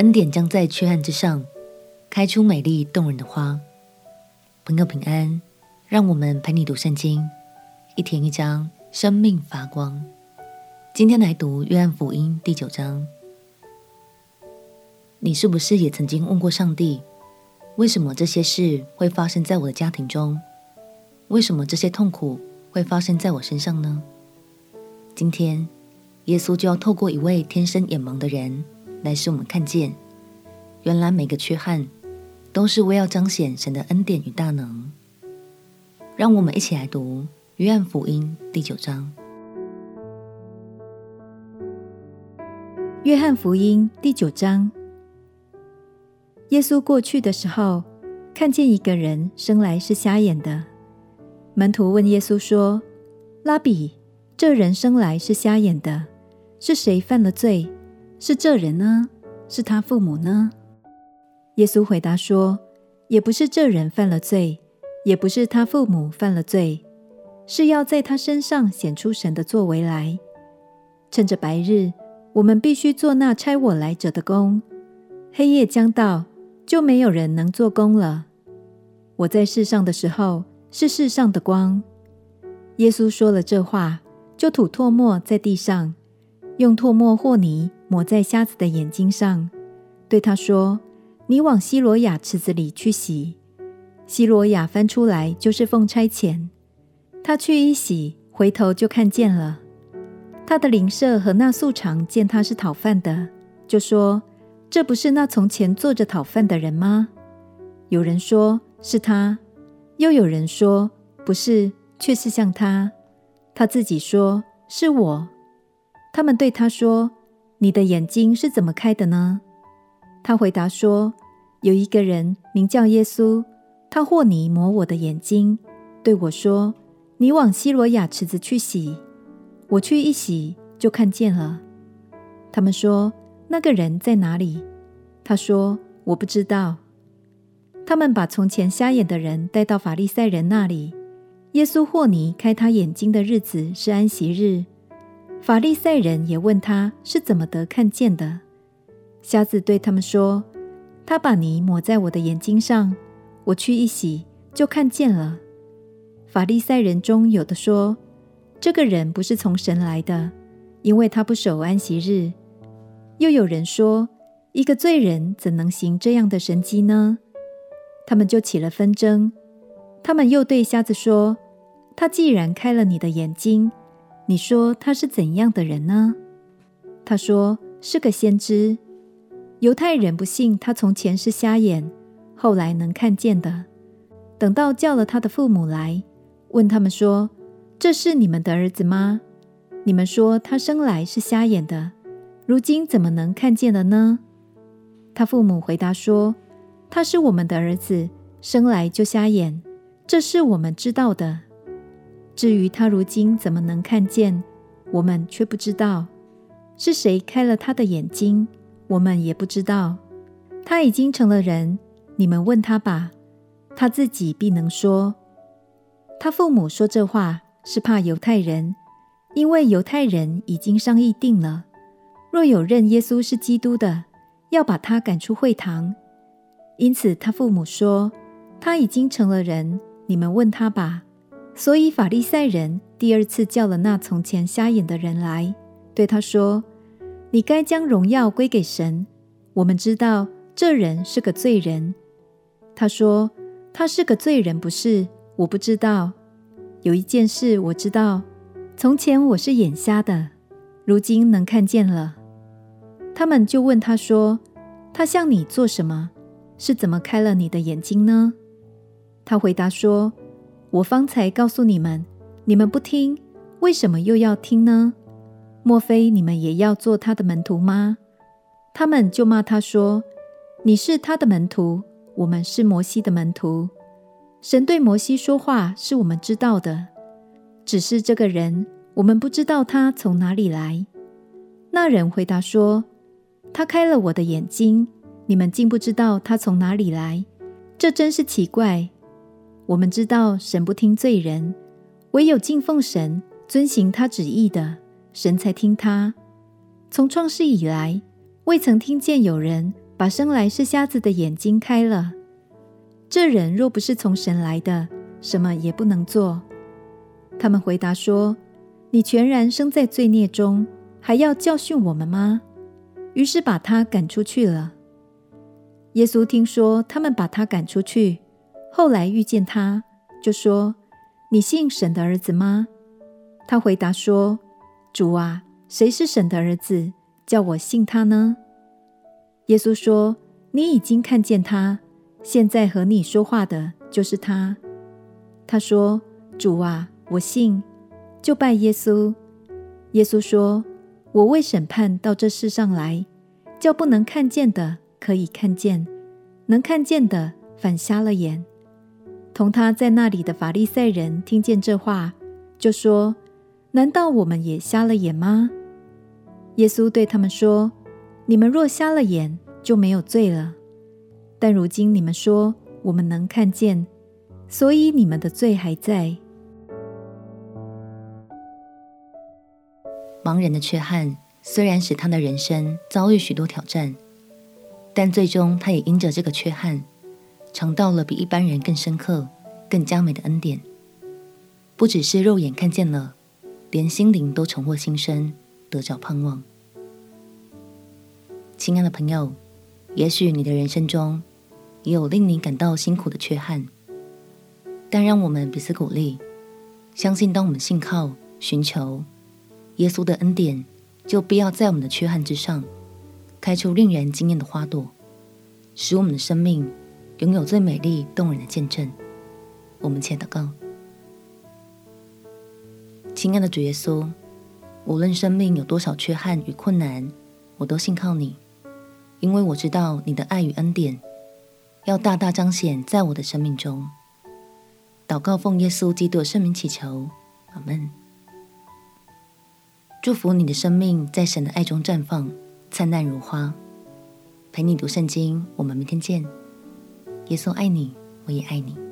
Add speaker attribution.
Speaker 1: 恩典将在缺憾之上开出美丽动人的花。朋友平安，让我们陪你读圣经，一天一章，生命发光。今天来读约翰福音第九章。你是不是也曾经问过上帝，为什么这些事会发生在我的家庭中？为什么这些痛苦会发生在我身上呢？今天，耶稣就要透过一位天生眼盲的人。来使我们看见，原来每个缺憾都是为要彰显神的恩典与大能。让我们一起来读约翰福音第九章。
Speaker 2: 约翰福音第九章，耶稣过去的时候，看见一个人生来是瞎眼的。门徒问耶稣说：“拉比，这人生来是瞎眼的，是谁犯了罪？”是这人呢？是他父母呢？耶稣回答说：“也不是这人犯了罪，也不是他父母犯了罪，是要在他身上显出神的作为来。趁着白日，我们必须做那差我来者的工；黑夜将到，就没有人能做工了。我在世上的时候，是世上的光。”耶稣说了这话，就吐唾沫在地上，用唾沫和泥。抹在瞎子的眼睛上，对他说：“你往西罗亚池子里去洗。”西罗亚翻出来就是奉差遣。他去一洗，回头就看见了。他的邻舍和那素常见他是讨饭的，就说：“这不是那从前坐着讨饭的人吗？”有人说是他，又有人说不是，却是像他。他自己说是我。他们对他说。你的眼睛是怎么开的呢？他回答说：“有一个人名叫耶稣，他和泥抹我的眼睛，对我说：‘你往西罗亚池子去洗。’我去一洗，就看见了。他们说：‘那个人在哪里？’他说：‘我不知道。’他们把从前瞎眼的人带到法利赛人那里。耶稣和泥开他眼睛的日子是安息日。”法利赛人也问他是怎么得看见的。瞎子对他们说：“他把泥抹在我的眼睛上，我去一洗，就看见了。”法利赛人中有的说：“这个人不是从神来的，因为他不守安息日。”又有人说：“一个罪人怎能行这样的神迹呢？”他们就起了纷争。他们又对瞎子说：“他既然开了你的眼睛。”你说他是怎样的人呢？他说是个先知。犹太人不信他从前是瞎眼，后来能看见的。等到叫了他的父母来，问他们说：“这是你们的儿子吗？你们说他生来是瞎眼的，如今怎么能看见了呢？”他父母回答说：“他是我们的儿子，生来就瞎眼，这是我们知道的。”至于他如今怎么能看见，我们却不知道是谁开了他的眼睛，我们也不知道。他已经成了人，你们问他吧，他自己必能说。他父母说这话是怕犹太人，因为犹太人已经商议定了，若有认耶稣是基督的，要把他赶出会堂。因此他父母说，他已经成了人，你们问他吧。所以法利赛人第二次叫了那从前瞎眼的人来，对他说：“你该将荣耀归给神。我们知道这人是个罪人。”他说：“他是个罪人，不是？我不知道。有一件事我知道：从前我是眼瞎的，如今能看见了。”他们就问他说：“他向你做什么？是怎么开了你的眼睛呢？”他回答说。我方才告诉你们，你们不听，为什么又要听呢？莫非你们也要做他的门徒吗？他们就骂他说：“你是他的门徒，我们是摩西的门徒。神对摩西说话是我们知道的，只是这个人，我们不知道他从哪里来。”那人回答说：“他开了我的眼睛，你们竟不知道他从哪里来，这真是奇怪。”我们知道神不听罪人，唯有敬奉神、遵行他旨意的，神才听他。从创世以来，未曾听见有人把生来是瞎子的眼睛开了。这人若不是从神来的，什么也不能做。”他们回答说：“你全然生在罪孽中，还要教训我们吗？”于是把他赶出去了。耶稣听说他们把他赶出去，后来遇见他，就说：“你信神的儿子吗？”他回答说：“主啊，谁是神的儿子，叫我信他呢？”耶稣说：“你已经看见他，现在和你说话的就是他。”他说：“主啊，我信，就拜耶稣。”耶稣说：“我为审判到这世上来，叫不能看见的。”可以看见，能看见的反瞎了眼。同他在那里的法利赛人听见这话，就说：“难道我们也瞎了眼吗？”耶稣对他们说：“你们若瞎了眼，就没有罪了。但如今你们说我们能看见，所以你们的罪还在。”
Speaker 1: 盲人的缺憾虽然使他的人生遭遇许多挑战。但最终，他也因着这个缺憾，尝到了比一般人更深刻、更加美的恩典。不只是肉眼看见了，连心灵都重获新生，得着盼望。亲爱的朋友，也许你的人生中也有令你感到辛苦的缺憾，但让我们彼此鼓励，相信当我们信靠、寻求耶稣的恩典，就必要在我们的缺憾之上。开出令人惊艳的花朵，使我们的生命拥有最美丽动人的见证。我们且祷告：亲爱的主耶稣，无论生命有多少缺憾与困难，我都信靠你，因为我知道你的爱与恩典要大大彰显在我的生命中。祷告奉耶稣基督的圣名祈求，阿门。祝福你的生命在神的爱中绽放。灿烂如花，陪你读圣经。我们明天见。耶稣爱你，我也爱你。